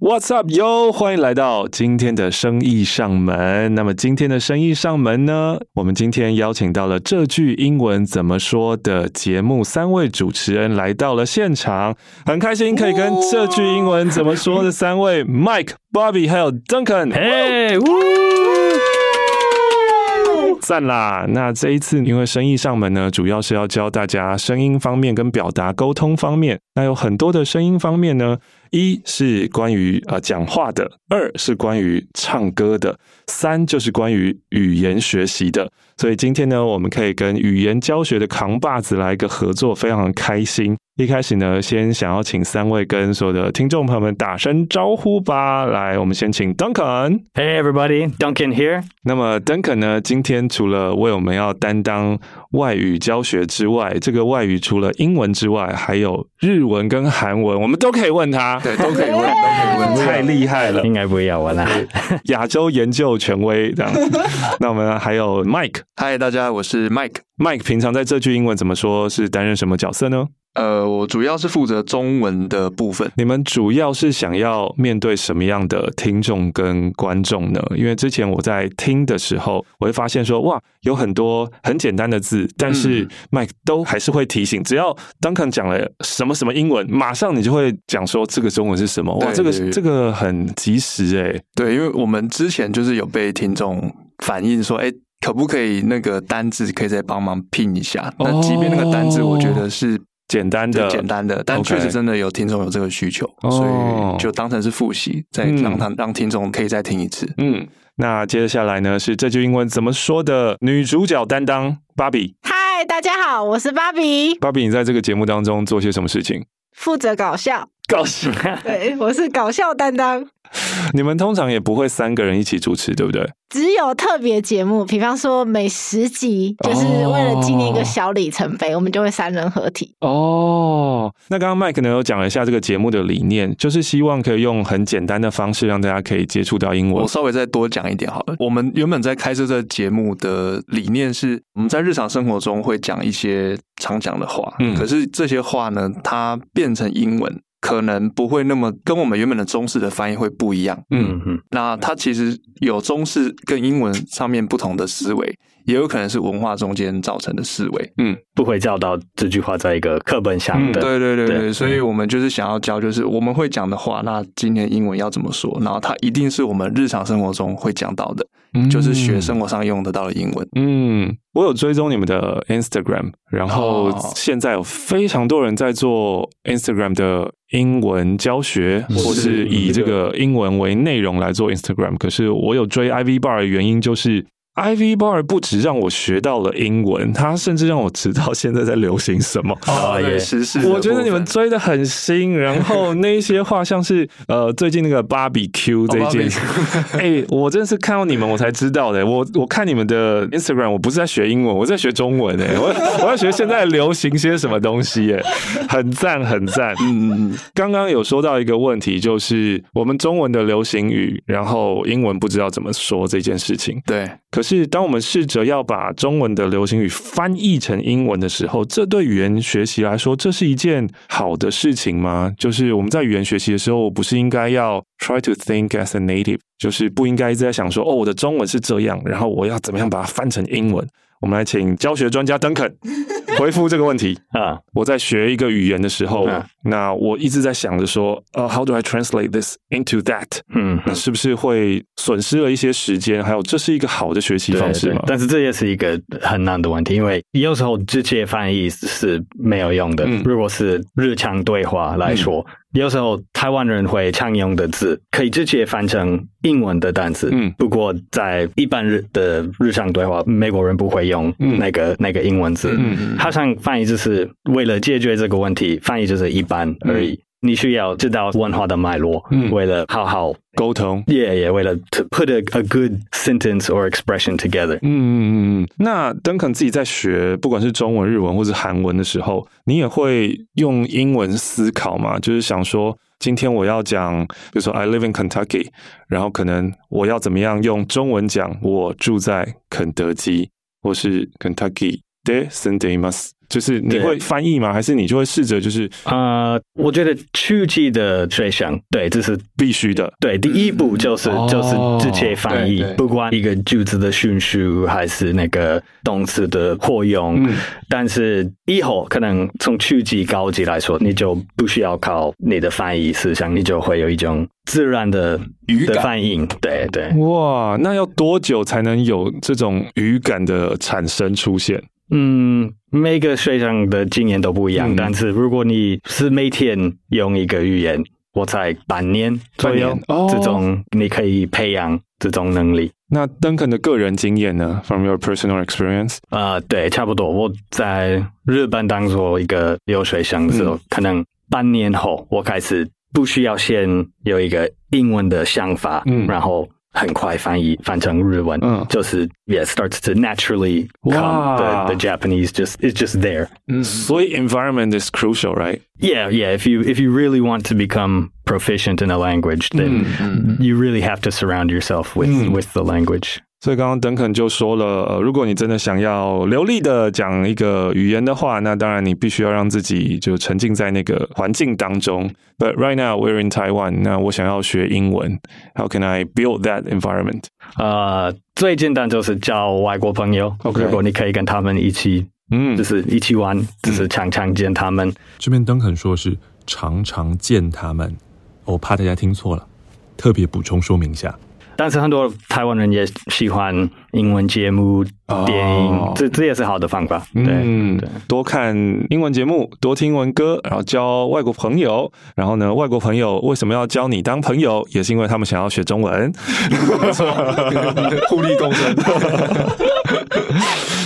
What's up, yo？欢迎来到今天的生意上门。那么今天的生意上门呢，我们今天邀请到了这句英文怎么说的节目三位主持人来到了现场，很开心可以跟这句英文怎么说的三位 Mike、Bobby 还有 Duncan，嘿，呜，赞啦！那这一次因为生意上门呢，主要是要教大家声音方面跟表达沟通方面，那有很多的声音方面呢。一是关于啊讲话的，二是关于唱歌的，三就是关于语言学习的。所以今天呢，我们可以跟语言教学的扛把子来一个合作，非常的开心。一开始呢，先想要请三位跟所有的听众朋友们打声招呼吧。来，我们先请 Duncan。Hey everybody, Duncan here。那么 Duncan 呢，今天除了为我们要担当外语教学之外，这个外语除了英文之外，还有日文跟韩文，我们都可以问他。对，都可以问，都可以问，太厉害了，应该不要问了。亚洲研究权威这样。那我们还有 Mike。Hi，大家，我是 Mike。Mike 平常在这句英文怎么说？是担任什么角色呢？呃，我主要是负责中文的部分。你们主要是想要面对什么样的听众跟观众呢？因为之前我在听的时候，我会发现说，哇，有很多很简单的字，但是 Mike 都还是会提醒，只要 Duncan 讲了什么什么英文，马上你就会讲说这个中文是什么。哇，这个这个很及时诶。对，因为我们之前就是有被听众反映说，哎。可不可以那个单字可以再帮忙拼一下？那即便那个单字我觉得是简单的，简单的，但确实真的有听众有这个需求，所以就当成是复习，再让他让听众可以再听一次。嗯，那接下来呢是这句英文怎么说的？女主角担当芭比。嗨，大家好，我是芭比。芭比，你在这个节目当中做些什么事情？负责搞笑。搞笑。对，我是搞笑担当。你们通常也不会三个人一起主持，对不对？只有特别节目，比方说每十集，就是为了纪念一个小里程碑，oh. 我们就会三人合体。哦，oh. 那刚刚麦克呢有讲了一下这个节目的理念，就是希望可以用很简单的方式让大家可以接触到英文。我稍微再多讲一点好了。我们原本在开设这个节目的理念是，我们在日常生活中会讲一些常讲的话，嗯，可是这些话呢，它变成英文。可能不会那么跟我们原本的中式的翻译会不一样，嗯。嗯，那它其实有中式跟英文上面不同的思维，也有可能是文化中间造成的思维，嗯，不会教到这句话在一个课本上的，嗯、对对对对，对。所以我们就是想要教，就是我们会讲的话，那今天英文要怎么说，然后它一定是我们日常生活中会讲到的，嗯、就是学生活上用得到的英文，嗯。我有追踪你们的 Instagram，然后现在有非常多人在做 Instagram 的英文教学，或是以这个英文为内容来做 Instagram。可是我有追 Ivy Bar 的原因就是。Ivy Bar 不止让我学到了英文，他甚至让我知道现在在流行什么。哦，也是是。我觉得你们追的很新，然后那一些话像是呃最近那个 Barbecue 这一件事，哎、欸，我真的是看到你们我才知道的。我我看你们的 Instagram，我不是在学英文，我在学中文哎，我我要学现在流行些什么东西哎，很赞很赞。嗯嗯嗯。刚刚有说到一个问题，就是我们中文的流行语，然后英文不知道怎么说这件事情。对，可是。是，当我们试着要把中文的流行语翻译成英文的时候，这对语言学习来说，这是一件好的事情吗？就是我们在语言学习的时候，不是应该要 try to think as a native，就是不应该一直在想说，哦，我的中文是这样，然后我要怎么样把它翻成英文？我们来请教学专家 Duncan 回复这个问题啊！我在学一个语言的时候，啊、那我一直在想着说，呃，How do I translate this into that？嗯，那是不是会损失了一些时间？还有，这是一个好的学习方式吗？但是这也是一个很难的问题，因为有时候直接翻译是没有用的。嗯、如果是日常对话来说。嗯有时候台湾人会常用的字，可以直接翻成英文的单词。嗯，不过在一般日的日常对话，美国人不会用那个、嗯、那个英文字。嗯嗯，好像翻译就是为了解决这个问题，翻译就是一般而已。嗯你需要知道文化的脉络，嗯，为了好好沟通，yeah yeah，为了 to put a a good sentence or expression together，嗯嗯嗯。那 Duncan 自己在学，不管是中文、日文或是韩文的时候，你也会用英文思考吗？就是想说，今天我要讲，比如说 I live in Kentucky，然后可能我要怎么样用中文讲，我住在肯德基或是 Kentucky de sendemas。就是你会翻译吗？还是你就会试着就是呃，我觉得初级的学生，对，这是必须的。对，第一步就是、嗯、就是直接翻译，哦、不管一个句子的顺序还是那个动词的活用。嗯、但是以后可能从初级高级来说，你就不需要靠你的翻译思想，你就会有一种自然的语感的反应。对对。哇，那要多久才能有这种语感的产生出现？嗯，每个学生的经验都不一样，嗯、但是如果你是每天用一个语言，我才半年左右，这种你可以培养这种能力。那 Duncan 的个人经验呢？From your personal experience？啊、呃，对，差不多。我在日本当做一个留学生的时候，嗯、可能半年后，我开始不需要先有一个英文的想法，嗯，然后。很快翻译翻成日文，嗯，就是 yeah starts to naturally come the the Japanese just it's just there。嗯，所以 environment is crucial, right? Yeah, yeah. If you if you really want to become proficient in a language, then you really have to surround yourself with with the language. 所以刚刚 Duncan 就说了，如果你真的想要流利的讲一个语言的话，那当然你必须要让自己就沉浸在那个环境当中。But right now we're in Taiwan，那我想要学英文，How can I build that environment？呃，最简单就是交外国朋友。Okay. 如果你可以跟他们一起，嗯，就是一起玩，就是常常见他们。这边 Duncan 说是常常见他们，我怕大家听错了，特别补充说明一下。但是很多台湾人也喜欢英文节目、电影，哦、这这也是好的方法。对，嗯，对，多看英文节目，多听英文歌，然后交外国朋友。然后呢，外国朋友为什么要交你当朋友？也是因为他们想要学中文，互利共生。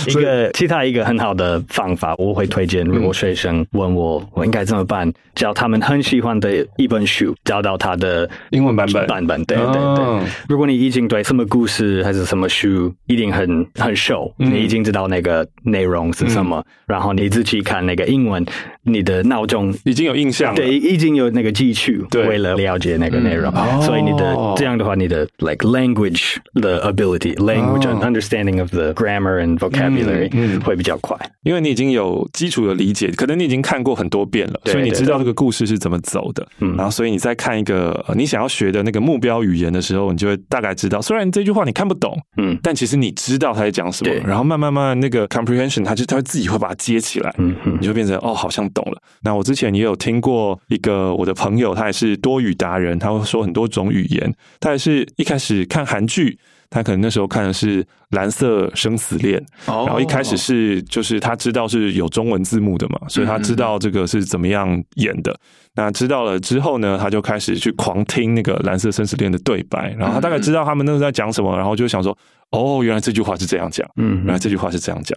一个其他一个很好的方法，我会推荐。如果学生问我，我应该怎么办？教他们很喜欢的一本书，找到他的英文版本。版本，对对对。如果你已经对什么故事还是什么书一定很很熟，你已经知道那个内容是什么，然后你自己看那个英文，你的闹钟已经有印象了，对，已经有那个基础，对，为了了解那个内容，所以你的这样的话，你的 like language 的 ability，language and understanding of the grammar and vocabulary。嗯，会比较快，因为你已经有基础的理解，可能你已经看过很多遍了，所以你知道这个故事是怎么走的。嗯，然后所以你在看一个你想要学的那个目标语言的时候，你就会大概知道，虽然这句话你看不懂，嗯，但其实你知道他在讲什么。然后慢慢慢慢那个 comprehension，他就他会自己会把它接起来，嗯嗯，你就变成哦，好像懂了。那我之前也有听过一个我的朋友，他也是多语达人，他会说很多种语言，他也是一开始看韩剧。他可能那时候看的是《蓝色生死恋》，然后一开始是就是他知道是有中文字幕的嘛，所以他知道这个是怎么样演的。那知道了之后呢，他就开始去狂听那个《蓝色生死恋》的对白，然后他大概知道他们那时候在讲什么，然后就想说：“哦，原来这句话是这样讲，嗯，原来这句话是这样讲。”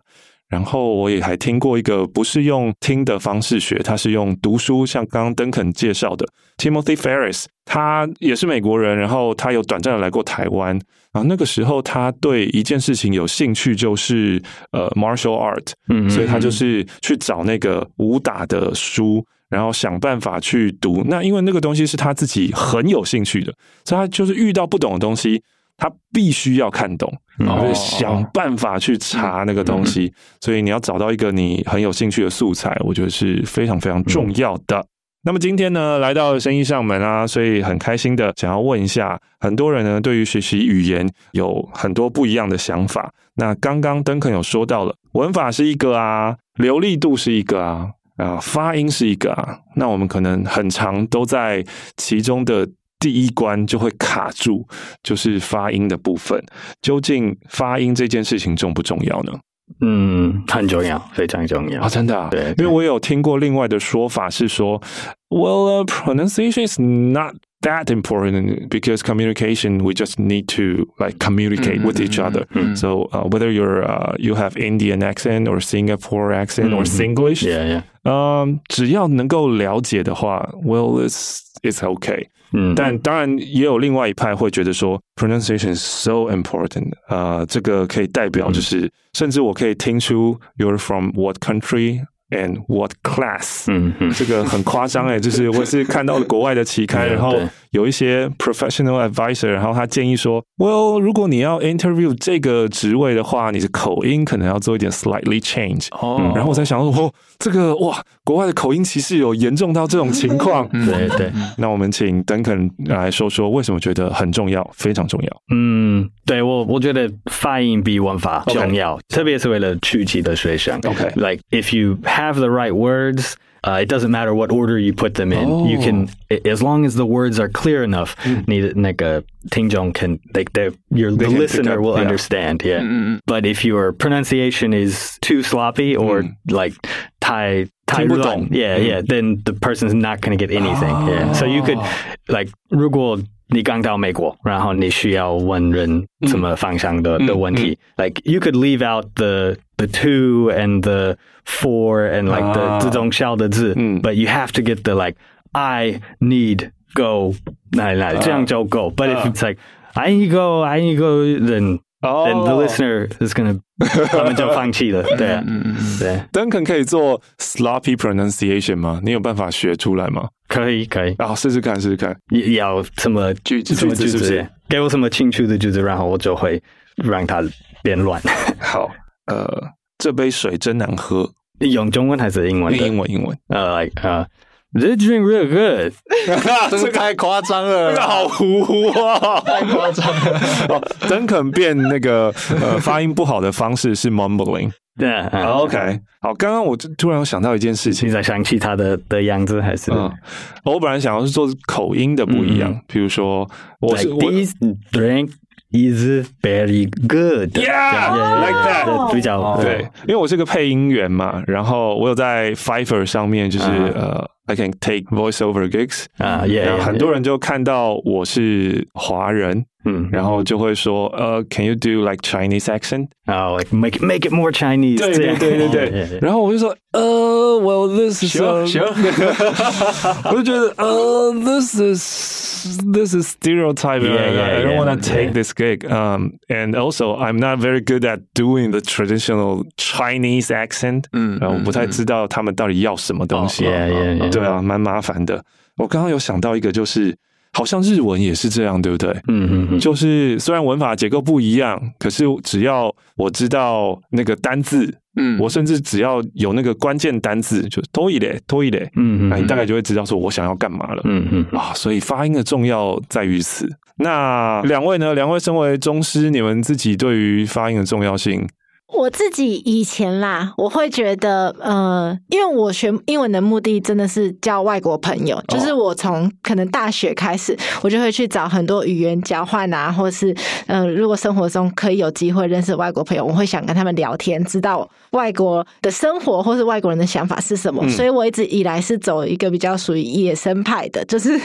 然后我也还听过一个不是用听的方式学，他是用读书，像刚刚 Duncan 介绍的 Timothy Ferris，他也是美国人，然后他有短暂的来过台湾，然后那个时候他对一件事情有兴趣，就是呃 martial art，嗯，所以他就是去找那个武打的书，然后想办法去读。那因为那个东西是他自己很有兴趣的，所以他就是遇到不懂的东西。他必须要看懂，然后想办法去查那个东西，所以你要找到一个你很有兴趣的素材，我觉得是非常非常重要的。那么今天呢，来到生意上门啊，所以很开心的想要问一下，很多人呢对于学习语言有很多不一样的想法。那刚刚 Duncan 有说到了，文法是一个啊，流利度是一个啊，啊，发音是一个啊，那我们可能很长都在其中的。第一关就会卡住，就是发音的部分。究竟发音这件事情重不重要呢？嗯，很重要，非常重要啊！真的啊，对，因为我有听过另外的说法是说 ，Well, uh, pronunciation is not that important because communication we just need to like communicate with each other. So, uh, whether you're uh, you have Indian accent or Singapore accent or Singlish, yeah, yeah. 嗯，只要能够了解的话，Well, it's it's okay. 嗯，但当然也有另外一派会觉得说，pronunciation is so important，呃，这个可以代表就是，甚至我可以听出 you're from what country， and what class？嗯嗯，这个很夸张哎，就是我是看到了国外的期刊，然后有一些 professional advisor，然后他建议说，Well，如果你要 interview 这个职位的话，你的口音可能要做一点 slightly change。哦、嗯，然后我才想说，哦，这个哇，国外的口音歧视有严重到这种情况？对对，那我们请 Duncan 来说说为什么觉得很重要，非常重要。嗯，对我我觉得发音比文法重要.特别是为了初级的学生。OK，like if you have the right words. Uh, it doesn't matter what order you put them in. Oh. You can, as long as the words are clear enough, mm. 你的那个听众 can, like the, your, the listener will yeah. understand. Yeah. Mm-hmm. But if your pronunciation is too sloppy or mm. like 太太乱, yeah, yeah, then the person's not going to get anything. Oh. Yeah. So you could, like, 如果你刚到美国，然后你需要问人什么方向的、嗯、的问题、嗯嗯、，like you could leave out the the two and the four and like the、啊、这种小的字、嗯、，but you have to get the like I need go 哪里哪里、啊、这样就够。But if it's like、啊、I need go I need go then、oh. then the listener is gonna 他们就放弃了。对啊，嗯嗯对。Duncan 可以做 sloppy pronunciation 吗？你有办法学出来吗？可以，可以。啊，试试看，试试看。要什么句子？什么句子？给我什么清楚的句子，然后我就会让它变乱。好， 呃，这杯水真难喝。用中文还是英文？英文，英文。呃，呃，This drink real good。这个太夸张了，这个好糊啊，太夸张了。哦，Duncan 变那个呃发音不好的方式是 mumbling。对，OK，好，刚刚我就突然想到一件事情，你在想起他的的样子还是？嗯，我本来想要是做口音的不一样，比如说，我是 This drink is very good，Yeah，like that，比较对，因为我是个配音员嘛，然后我有在 Fiverr 上面就是呃，I can take voiceover gigs 啊，也很多人就看到我是华人。嗯，然后就会说，呃，Can you do like Chinese accent？啊，like make make it more Chinese。对对对对对。然后我就说，呃，Well this is 行行。我就觉得，呃，This is this is stereotype. I don't want to take this gig. Um, and also I'm not very good at doing the traditional Chinese accent. 嗯，然后我不太知道他们到底要什么东西。对啊，蛮麻烦的。我刚刚有想到一个，就是。 好像日文也是这样，对不对？嗯嗯嗯，就是虽然文法结构不一样，可是只要我知道那个单字，嗯，我甚至只要有那个关键单字，就多一点，多一点，嗯嗯，那你大概就会知道说我想要干嘛了，嗯嗯啊，所以发音的重要在于此。那两位呢？两位身为中师，你们自己对于发音的重要性？我自己以前啦，我会觉得，呃，因为我学英文的目的真的是交外国朋友，就是我从可能大学开始，我就会去找很多语言交换啊，或是，嗯、呃，如果生活中可以有机会认识外国朋友，我会想跟他们聊天，知道外国的生活或是外国人的想法是什么。嗯、所以我一直以来是走一个比较属于野生派的，就是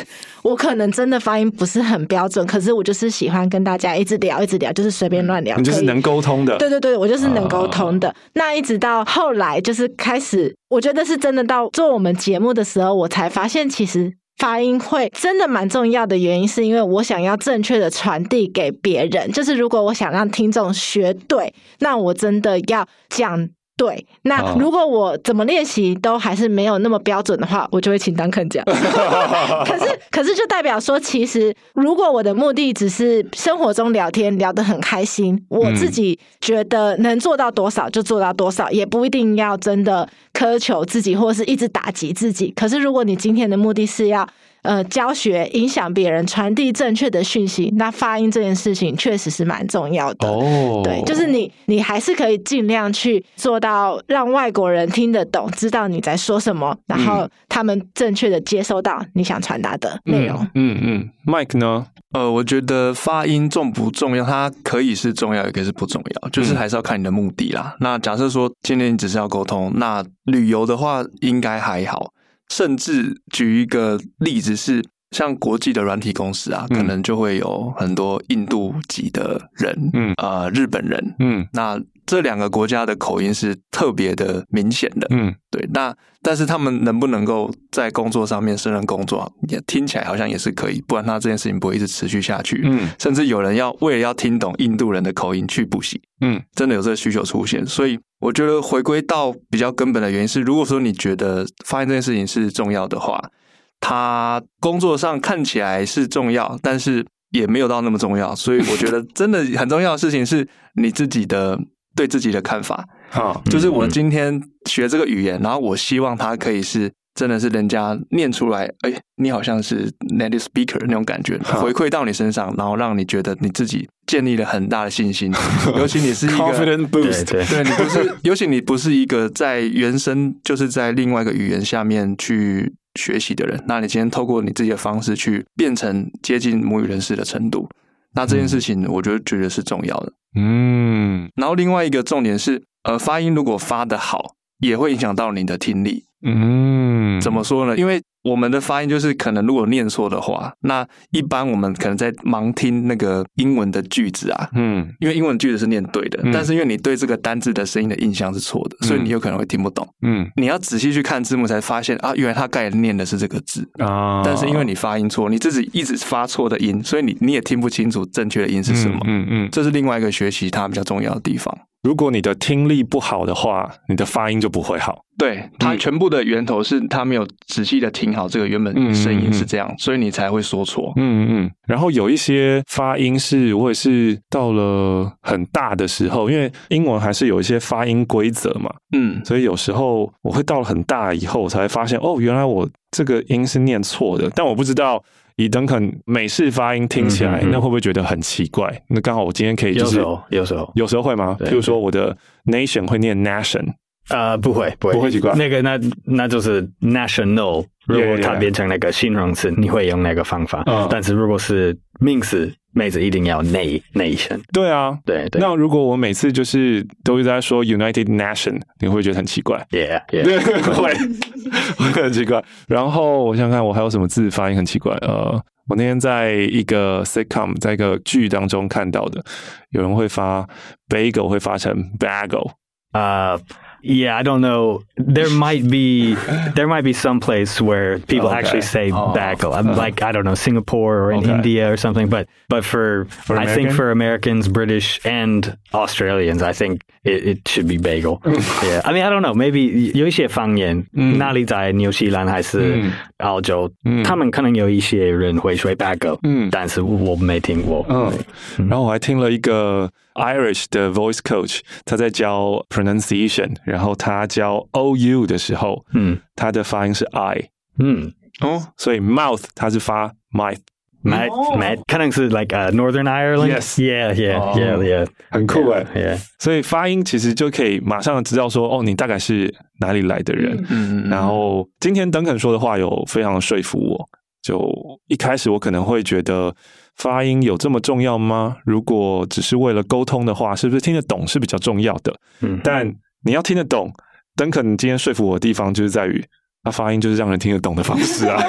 我可能真的发音不是很标准，可是我就是喜欢跟大家一直聊，一直聊，就是随便乱聊，你就是能沟通的。对对对，我就是。能沟通的，那一直到后来就是开始，我觉得是真的到做我们节目的时候，我才发现其实发音会真的蛮重要的原因，是因为我想要正确的传递给别人，就是如果我想让听众学对，那我真的要讲。对，那如果我怎么练习都还是没有那么标准的话，我就会请 Duncan 讲。可是，可是就代表说，其实如果我的目的只是生活中聊天聊得很开心，我自己觉得能做到多少就做到多少，也不一定要真的苛求自己，或是一直打击自己。可是，如果你今天的目的是要呃，教学影响别人，传递正确的讯息。那发音这件事情确实是蛮重要的。哦，对，就是你，你还是可以尽量去做到让外国人听得懂，知道你在说什么，然后他们正确的接收到你想传达的内容。嗯嗯，嗯，Mike 呢？呃，我觉得发音重不重要？它可以是重要，也可以是不重要，就是还是要看你的目的啦。嗯、那假设说今天你只是要沟通，那旅游的话应该还好。甚至举一个例子是，像国际的软体公司啊，可能就会有很多印度籍的人，嗯，呃，日本人，嗯，那这两个国家的口音是特别的明显的，嗯，对。那但是他们能不能够在工作上面胜任工作，也听起来好像也是可以，不然他这件事情不会一直持续下去，嗯。甚至有人要为了要听懂印度人的口音去补习，嗯，真的有这个需求出现，所以。我觉得回归到比较根本的原因是，如果说你觉得发现这件事情是重要的话，它工作上看起来是重要，但是也没有到那么重要。所以我觉得真的很重要的事情是你自己的对自己的看法。好，就是我今天学这个语言，然后我希望它可以是。真的是人家念出来，哎，你好像是 native speaker 那种感觉，回馈到你身上，然后让你觉得你自己建立了很大的信心。尤其你是一个 confident boost，对，对，对你不是，尤其你不是一个在原生就是在另外一个语言下面去学习的人，那你今天透过你自己的方式去变成接近母语人士的程度，那这件事情我觉得觉得是重要的。嗯，然后另外一个重点是，呃，发音如果发得好，也会影响到你的听力。嗯，怎么说呢？因为我们的发音就是可能如果念错的话，那一般我们可能在盲听那个英文的句子啊，嗯，因为英文句子是念对的，嗯、但是因为你对这个单字的声音的印象是错的，所以你有可能会听不懂。嗯，你要仔细去看字幕才发现啊，原来他刚才念的是这个字啊，但是因为你发音错，你自己一直发错的音，所以你你也听不清楚正确的音是什么。嗯嗯，嗯，这是另外一个学习它比较重要的地方。如果你的听力不好的话，你的发音就不会好。对，它全部的源头是他没有仔细的听好这个原本声音是这样，嗯嗯嗯，所以你才会说错。嗯嗯。然后有一些发音是，我也是到了很大的时候，因为英文还是有一些发音规则嘛。嗯。所以有时候我会到了很大以后，我才会发现哦，原来我这个音是念错的，但我不知道。以等肯美式发音听起来，那会不会觉得很奇怪？那刚好我今天可以就是有时候有时候有时候会吗？譬如说我的 nation 会念 nation，呃，不会不会不会奇怪。那个那那就是 national，如果它变成那个形容词，yeah, yeah. 你会用那个方法。嗯、但是如果是名词。妹子一定要 na nation，对啊，对对。那如果我每次就是都一直在说 United Nation，你会觉得很奇怪？Yeah，, yeah. 对，会会很奇怪。然后我想想看，我还有什么字发音很奇怪？呃，我那天在一个 sitcom，在一个剧当中看到的，有人会发 bagel 会发成 bagel 啊。Uh, Yeah, I don't know. There might be there might be some place where people okay. actually say oh. bagel. I'm like I don't know Singapore or in okay. India or something. But but for, for I think for Americans, British, and Australians, I think it, it should be bagel. yeah, I mean I don't know. Maybe 有一些方言，哪里在纽西兰还是澳洲，他们可能有一些人会说 bagel，嗯，但是我没听过。嗯，然后我还听了一个。 Irish 的 voice coach，他在教 pronunciation，然后他教 O U 的时候，嗯，他的发音是 I，嗯，哦，所以 mouth 他是发 mouth，mouth，mouth，可能是 like Northern Ireland，yes，yeah，yeah，yeah，yeah，很酷哎，yeah，所以发音其实就可以马上知道说，哦，你大概是哪里来的人，嗯，然后今天邓肯说的话有非常说服我，就一开始我可能会觉得。发音有这么重要吗？如果只是为了沟通的话，是不是听得懂是比较重要的？嗯，但你要听得懂，邓肯今天说服我的地方就是在于，他发音就是让人听得懂的方式啊。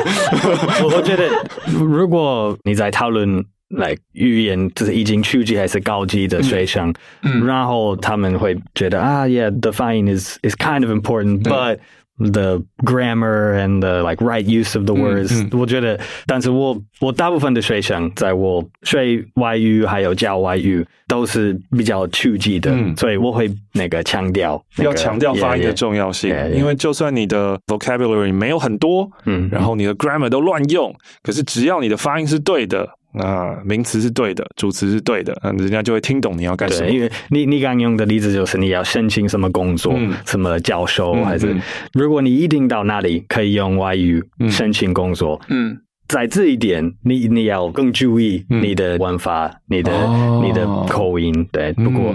我 我觉得，如果你在讨论来语言，就是已经初级还是高级的学生，嗯，然后他们会觉得啊，yeah，the 发音 is is kind of important，but、嗯 The grammar and the like right use of the words，嗯嗯、我觉得，但是我我大部分的学生，在我学外语还有教外语，都是比较初级的，嗯、所以我会那个强调，那个、要强调发音的重要性，yeah, yeah. 因为就算你的 vocabulary 没有很多，嗯，然后你的 grammar 都乱用，可是只要你的发音是对的。啊，名词是对的，主词是对的，嗯，人家就会听懂你要干什么。因为你你刚用的例子就是你要申请什么工作，嗯、什么教授，嗯、还是、嗯、如果你一定到那里可以用外语申请工作，嗯，在这一点你你要更注意你的文法，嗯、你的、哦、你的口音，对。不过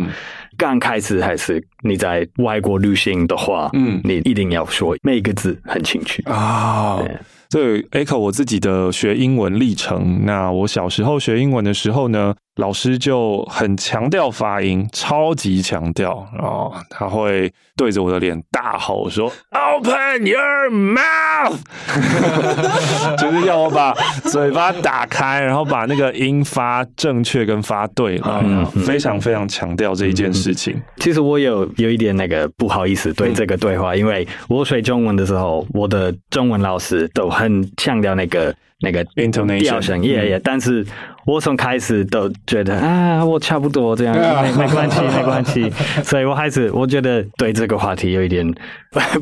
刚开始还是你在外国旅行的话，嗯，你一定要说每个字很清楚。啊。哦这 Echo 我自己的学英文历程。那我小时候学英文的时候呢，老师就很强调发音，超级强调哦，他会对着我的脸大吼说：“Open your mouth！” 就是要我把嘴巴打开，然后把那个音发正确跟发对了，嗯，非常非常强调这一件事情。其实我有有一点那个不好意思对这个对话，嗯、因为我学中文的时候，我的中文老师都很强调那个那个 intonation，yeah yeah，但是。我从开始都觉得啊，我差不多这样，没没关系，没关系。所以我还是我觉得对这个话题有一点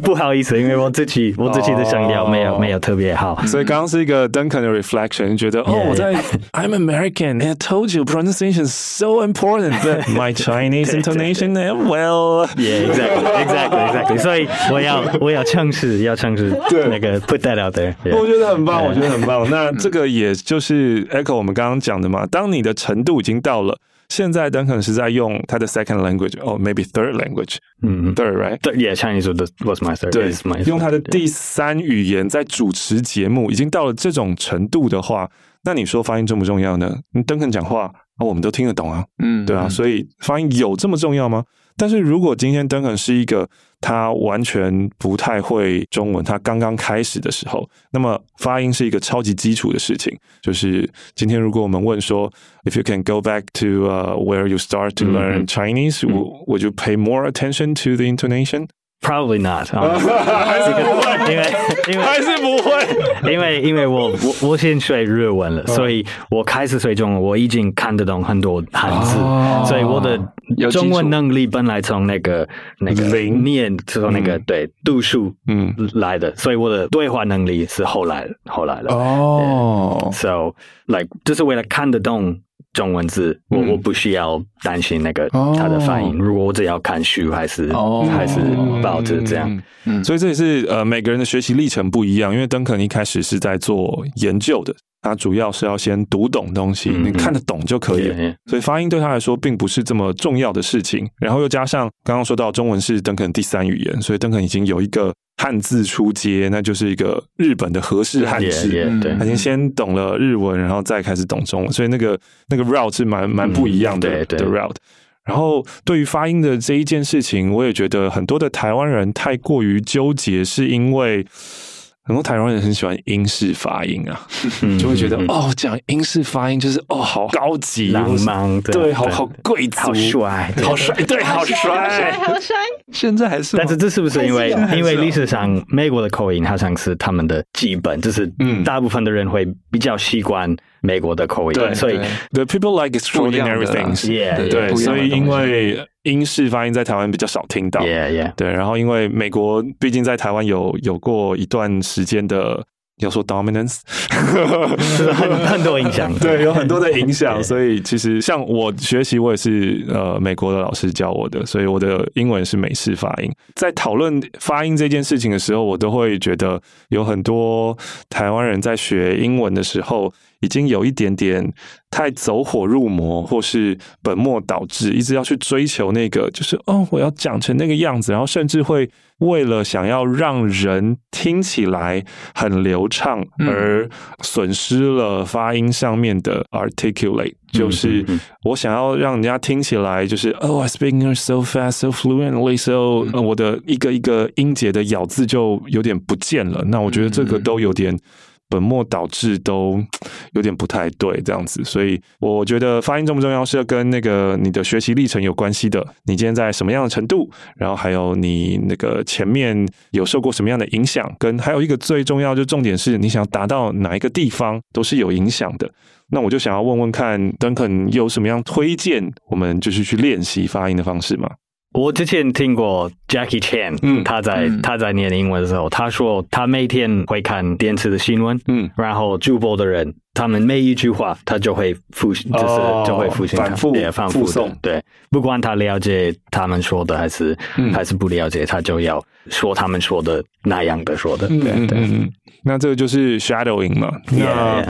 不好意思，因为我自己我自己的声调没有没有特别好。所以刚刚是一个 Duncan 的 reflection，觉得哦，我在 I'm American and I told you pronunciation is so important that my Chinese intonation well yeah exactly exactly exactly。所以我要我要尝试要尝试那个 put that out there。我觉得很棒，我觉得很棒。那这个也就是 echo 我们刚刚讲的嘛，当你的程度已经到了。现在 Duncan 是在用他的 second language，哦、oh,，maybe third language，嗯，third right，yeah，Chinese was my third，对，my 用他的第三语言在主持节目，已经到了这种程度的话，那你说发音重不重要呢？你 Duncan 讲话啊，我们都听得懂啊，嗯，对啊，所以发音有这么重要吗？但是如果今天 Duncan 是一个他完全不太会中文，他刚刚开始的时候，那么发音是一个超级基础的事情。就是今天如果我们问说，If you can go back to uh, where you start to learn Chinese,、嗯、would you pay more attention to the intonation? Probably not，还是不会，因为因为还是不会，因为因为我我我先学日文了，所以我开始学中文，我已经看得懂很多汉字，所以我的中文能力本来从那个那个念，从那个对读书嗯。来的，所以我的对话能力是后来后来的哦，so like 就是为了看得懂。中文字，我我不需要担心那个它的发音。Oh. 如果我只要看书还是、oh. 还是报纸这样，嗯，嗯，所以这也是呃每个人的学习历程不一样。因为 Duncan 一开始是在做研究的，他主要是要先读懂东西，嗯、你看得懂就可以了。所以发音对他来说并不是这么重要的事情。然后又加上刚刚说到中文是 Duncan 第三语言，所以 Duncan 已经有一个。汉字出街，那就是一个日本的和式汉字。他已经先懂了日文，然后再开始懂中文，所以那个那个 route 是蛮蛮不一样的、嗯、的 route。然后对于发音的这一件事情，我也觉得很多的台湾人太过于纠结，是因为。很多台湾人很喜欢英式发音啊，就会觉得哦，讲英式发音就是哦，好高级、浪漫，对，好好贵族、好帅、好帅，对，好帅、好帅。现在还是，但是这是不是因为因为历史上美国的口音好像是他们的基本，就是大部分的人会比较习惯美国的口音，所以 the people like extraordinary things，对，所以因为。英式发音在台湾比较少听到，yeah, yeah. 对，然后因为美国毕竟在台湾有有过一段时间的，要说 dominance，很 很多影响，对，有很多的影响，所以其实像我学习，我也是呃美国的老师教我的，所以我的英文是美式发音。在讨论发音这件事情的时候，我都会觉得有很多台湾人在学英文的时候。已经有一点点太走火入魔，或是本末倒置，一直要去追求那个，就是哦，我要讲成那个样子，然后甚至会为了想要让人听起来很流畅，而损失了发音上面的 articulate，就是我想要让人家听起来就是哦，I speak English so fast, so fluently, so 我的一个一个音节的咬字就有点不见了。那我觉得这个都有点。本末倒置都有点不太对，这样子，所以我觉得发音重不重要是要跟那个你的学习历程有关系的。你今天在什么样的程度，然后还有你那个前面有受过什么样的影响，跟还有一个最重要就重点是你想达到哪一个地方都是有影响的。那我就想要问问看，Duncan 有什么样推荐我们就是去练习发音的方式吗？我之前听过 Jackie Chan，嗯，他在他在念英文的时候，他说他每天会看电视的新闻，嗯，然后主播的人，他们每一句话他就会复，就是就会复习，反复反复诵，对，不管他了解他们说的还是还是不了解，他就要说他们说的那样的说的，对对。那这个就是 shadowing 嘛。那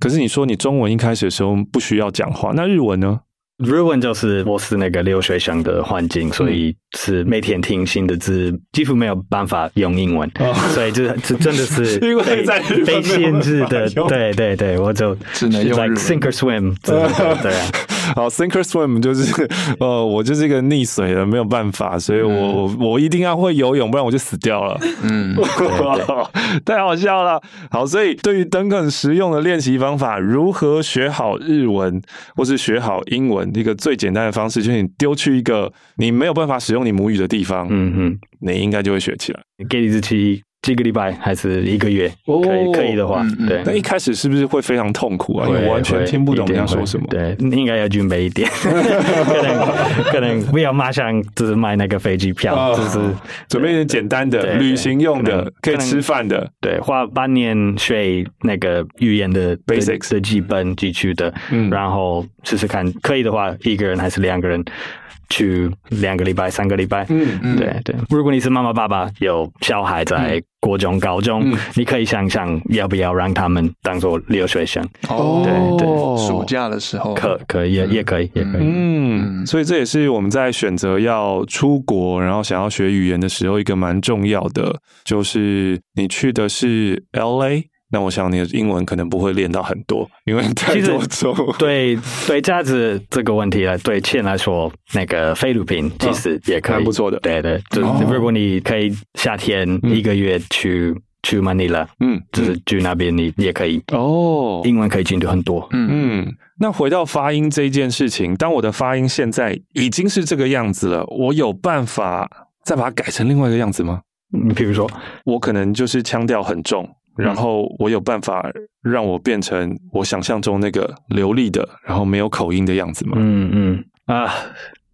可是你说你中文一开始的时候不需要讲话，那日文呢？日文就是我是那个留学生的环境，所以是每天听新的字，几乎没有办法用英文，哦、所以这这真的是 因为在被限制的，对对对，我就只能用 like sink or swim，对啊。好，sink or swim 就是呃，我就是一个溺水了，没有办法，所以我、嗯、我一定要会游泳，不然我就死掉了。嗯，太好笑了。好，所以对于 Duncan 实用的练习方法，如何学好日文或是学好英文，一个最简单的方式就是你丢去一个你没有办法使用你母语的地方，嗯哼，你应该就会学起来。给你自己几个礼拜还是一个月，可以可以的话，对。那一开始是不是会非常痛苦啊？因为完全听不懂你要说什么。对，你应该要准备一点，可能可能不要马上就是买那个飞机票，就是准备一点简单的旅行用的，可以吃饭的。对，花半年学那个语言的 basics 的基本基础的，嗯然后试试看，可以的话，一个人还是两个人。去两个礼拜、三个礼拜，嗯嗯，对对。如果你是妈妈爸爸，有小孩在国中、高中，嗯、你可以想想要不要让他们当做留学生。哦，对对，暑假的时候可可以也也可以也可以。嗯，所以这也是我们在选择要出国，然后想要学语言的时候一个蛮重要的，就是你去的是 LA。那我想你的英文可能不会练到很多，因为太多种。对对，这样子这个问题来对倩来说，那个菲律宾其实也可以，蛮不错的。对对，就是如果你可以夏天一个月去去马尼拉，嗯，就是去那边，你也可以哦，英文可以进步很多。嗯嗯。那回到发音这件事情，当我的发音现在已经是这个样子了，我有办法再把它改成另外一个样子吗？你比如说，我可能就是腔调很重。然后我有办法让我变成我想象中那个流利的，然后没有口音的样子吗？嗯嗯啊，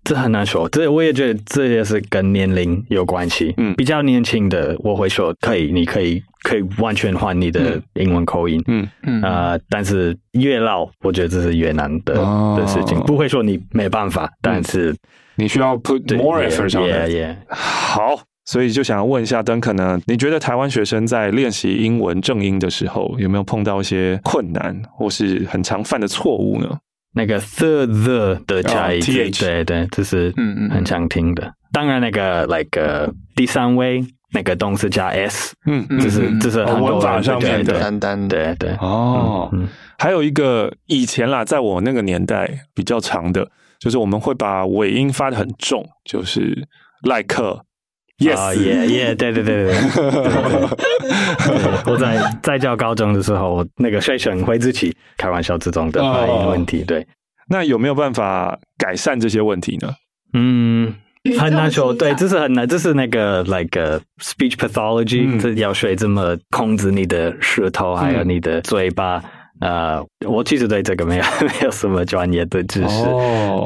这很难说。这我也觉得这也是跟年龄有关系。嗯，比较年轻的我会说可以，你可以可以完全换你的英文口音。嗯嗯啊，但是越老，我觉得这是越难的、哦、的事情。不会说你没办法，但是你需要 put more effort 上面。Yeah, yeah. 好。所以就想要问一下邓肯呢，你觉得台湾学生在练习英文正音的时候，有没有碰到一些困难，或是很常犯的错误呢？那个 the the 的加 th，对对，这是嗯嗯很常听的。当然，那个 like 第三位那个动词加 s，嗯嗯，这是这是很文法上面的单单对对哦。还有一个以前啦，在我那个年代比较长的，就是我们会把尾音发的很重，就是 like。Yes，耶耶，对对对对对。我在在教高中的时候，那个学生会自己开玩笑这种的发音问题。对，那有没有办法改善这些问题呢？嗯，很难说。对，这是很难，这是那个 like speech pathology，这要学怎么控制你的舌头，还有你的嘴巴。呃，我其实对这个没有 没有什么专业的知识。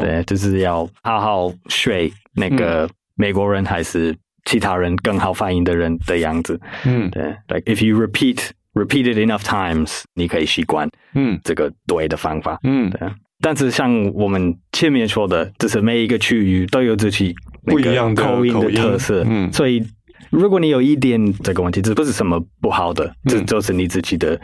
对，就是要好好学那个美国人还是。其他人更好发音的人的样子，嗯，对，like if you repeat repeat it enough times，你可以习惯，嗯，这个对的方法，嗯，对。但是像我们前面说的，就是每一个区域都有自己不一样的口音的特色，嗯，所以。如果你有一点这个问题，这不是什么不好的，这就是你自己的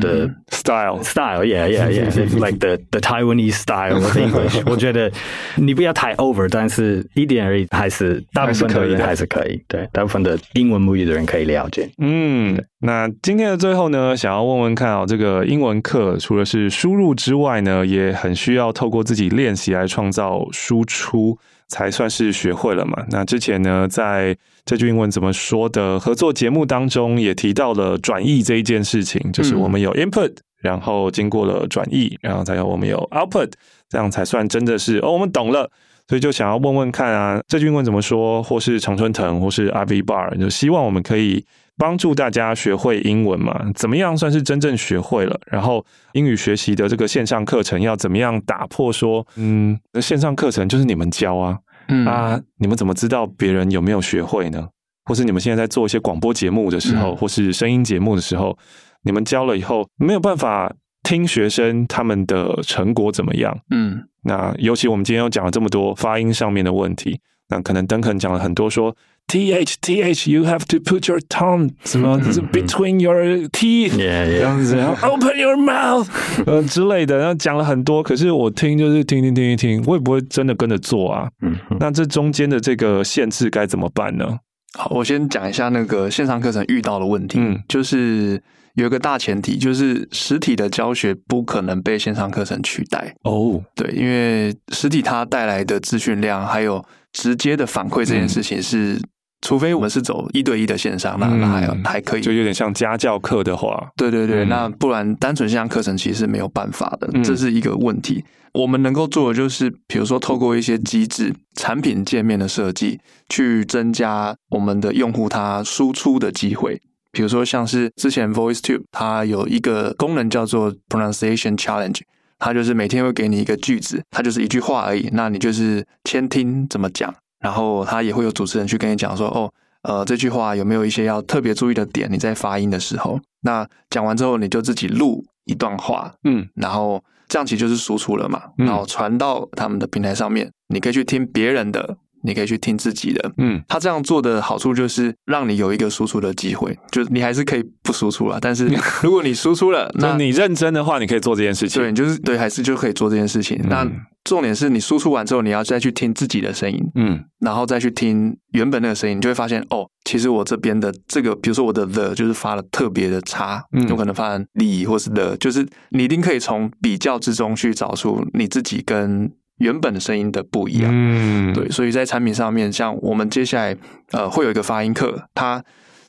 的 style style，yeah yeah yeah，like the the Taiwanese style of English。我觉得你不要太 over，但是一点而已，还是大部分的人还是可以，对，大部分的英文母语的人可以了解。嗯，那今天的最后呢，想要问问看啊，这个英文课除了是输入之外呢，也很需要透过自己练习来创造输出。才算是学会了嘛。那之前呢，在这句英文怎么说的合作节目当中，也提到了转译这一件事情，就是我们有 input，然后经过了转译，然后才有我们有 output，这样才算真的是哦，我们懂了。所以就想要问问看啊，这句英文怎么说，或是常春藤，或是 Ivy Bar，就希望我们可以帮助大家学会英文嘛？怎么样算是真正学会了？然后英语学习的这个线上课程要怎么样打破说，嗯，那线上课程就是你们教啊，嗯啊，你们怎么知道别人有没有学会呢？或是你们现在在做一些广播节目的时候，或是声音节目的时候，你们教了以后没有办法听学生他们的成果怎么样？嗯。那尤其我们今天又讲了这么多发音上面的问题，那可能邓肯讲了很多说 th th you have to put your tongue 什么 between your teeth 这样子，open your mouth 呃之类的，然后讲了很多，可是我听就是听听听一听，我也不会真的跟着做啊。嗯，那这中间的这个限制该怎么办呢？好，我先讲一下那个线上课程遇到的问题，嗯，就是。有一个大前提，就是实体的教学不可能被线上课程取代哦。Oh. 对，因为实体它带来的资讯量，还有直接的反馈这件事情是，嗯、除非我们是走一对一的线上，那那还有还可以，就有点像家教课的话，对对对，嗯、那不然单纯线上课程其实是没有办法的，这是一个问题。嗯、我们能够做的就是，比如说透过一些机制、产品界面的设计，去增加我们的用户他输出的机会。比如说像是之前 VoiceTube 它有一个功能叫做 Pronunciation Challenge，它就是每天会给你一个句子，它就是一句话而已，那你就是先听怎么讲，然后他也会有主持人去跟你讲说，哦，呃，这句话有没有一些要特别注意的点？你在发音的时候，那讲完之后你就自己录一段话，嗯，然后这样其实就是输出了嘛，然后传到他们的平台上面，你可以去听别人的。你可以去听自己的，嗯，他这样做的好处就是让你有一个输出的机会，就是你还是可以不输出了，但是 如果你输出了，那你认真的话，你可以做这件事情，对，你就是对，还是就可以做这件事情。嗯、那重点是你输出完之后，你要再去听自己的声音，嗯，然后再去听原本那个声音，你就会发现哦，其实我这边的这个，比如说我的 the 就是发的特别的差，嗯，有可能发成 li 或是 the，就是你一定可以从比较之中去找出你自己跟。原本的声音的不一样，嗯，对，所以在产品上面，像我们接下来呃会有一个发音课，它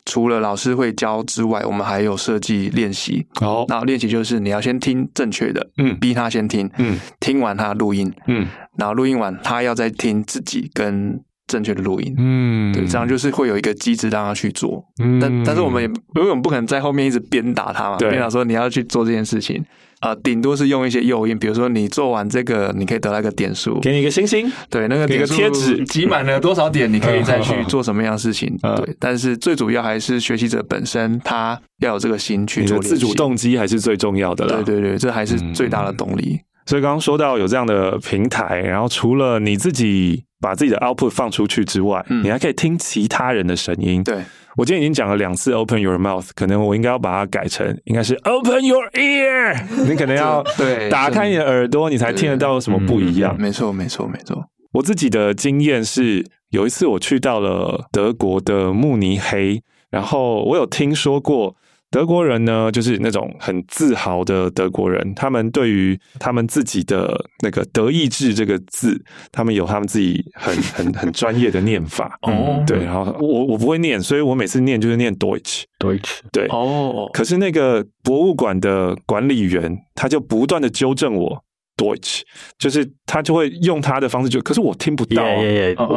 除了老师会教之外，我们还有设计练习。哦，那练习就是你要先听正确的，嗯，逼他先听，嗯，听完他录音，嗯，然后录音完他要再听自己跟正确的录音，嗯，对，这样就是会有一个机制让他去做，嗯，但但是我们也永远不可能在后面一直鞭打他嘛，鞭打说你要去做这件事情。啊，顶多是用一些诱因，比如说你做完这个，你可以得到一个点数，给你一个星星，对，那个点数贴纸。集满了多少点，你可以再去做什么样的事情，对。但是最主要还是学习者本身他要有这个心去做，自主动机还是最重要的啦。对对对，这还是最大的动力。所以刚刚说到有这样的平台，然后除了你自己把自己的 output 放出去之外，你还可以听其他人的声音，对。我今天已经讲了两次 “open your mouth”，可能我应该要把它改成应该是 “open your ear”。你可能要对打开你的耳朵，你才听得到有什么不一样。没错，没错，没错。我自己的经验是，有一次我去到了德国的慕尼黑，然后我有听说过。德国人呢，就是那种很自豪的德国人。他们对于他们自己的那个“德意志”这个字，他们有他们自己很很很专业的念法。哦，对，然后我我不会念，所以我每次念就是念 Deutsch，Deutsch。对，哦。可是那个博物馆的管理员，他就不断的纠正我。Deutsch 就是他就会用他的方式就，可是我听不到，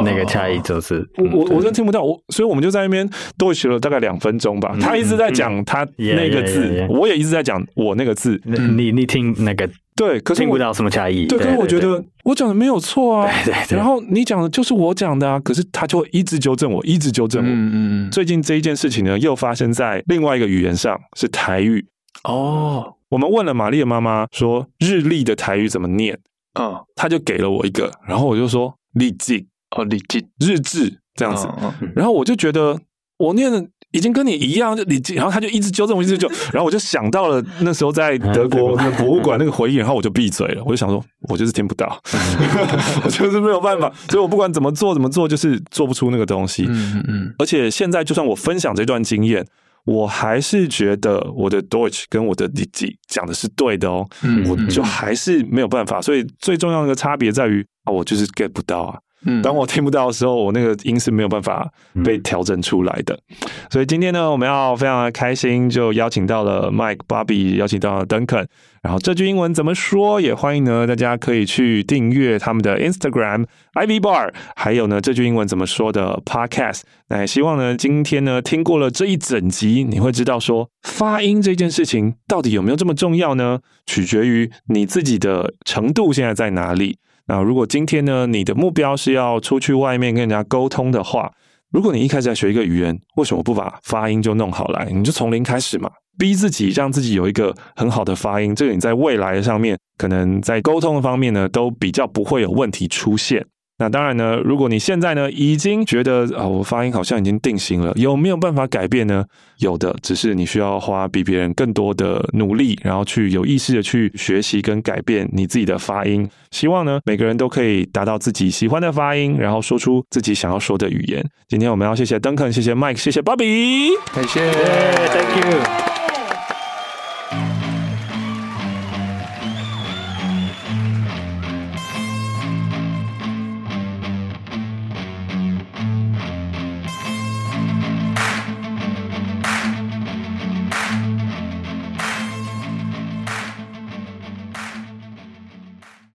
那个差异就是我我我真听不到，我所以我们就在那边 Deutsch 了大概两分钟吧。他一直在讲他那个字，我也一直在讲我那个字。你你听那个对，可是听不到什么差异。对，可是我觉得我讲的没有错啊。对对。然后你讲的就是我讲的啊，可是他就会一直纠正我，一直纠正我。嗯嗯。最近这一件事情呢，又发生在另外一个语言上，是台语。哦。我们问了玛丽的妈妈说日历的台语怎么念？嗯，他就给了我一个，然后我就说日记。哦，日记。日志这样子，然后我就觉得我念的已经跟你一样，就日记，然后他就一直纠正我，一直纠正，然后我就想到了那时候在德国 那博物馆那个回忆，然后我就闭嘴了，我就想说，我就是听不到，我就是没有办法，所以我不管怎么做怎么做，就是做不出那个东西。嗯嗯嗯，而且现在就算我分享这段经验。我还是觉得我的 Deutsch 跟我的 Digi 讲的是对的哦，嗯，我就还是没有办法，所以最重要的一个差别在于啊，我就是 get 不到啊。嗯，当我听不到的时候，我那个音是没有办法被调整出来的。嗯、所以今天呢，我们要非常的开心，就邀请到了 Mike、Bobby，邀请到了 Duncan。然后这句英文怎么说？也欢迎呢，大家可以去订阅他们的 Instagram Ivy Bar，还有呢，这句英文怎么说的 Podcast。那也希望呢，今天呢，听过了这一整集，你会知道说发音这件事情到底有没有这么重要呢？取决于你自己的程度现在在哪里。那如果今天呢，你的目标是要出去外面跟人家沟通的话，如果你一开始在学一个语言，为什么不把发音就弄好来？你就从零开始嘛，逼自己让自己有一个很好的发音，这个你在未来上面，可能在沟通的方面呢，都比较不会有问题出现。那当然呢，如果你现在呢已经觉得啊，我发音好像已经定型了，有没有办法改变呢？有的，只是你需要花比别人更多的努力，然后去有意识的去学习跟改变你自己的发音。希望呢，每个人都可以达到自己喜欢的发音，然后说出自己想要说的语言。今天我们要谢谢 Duncan，谢谢 Mike，谢谢 Bobby，感谢，yeah，Thank you。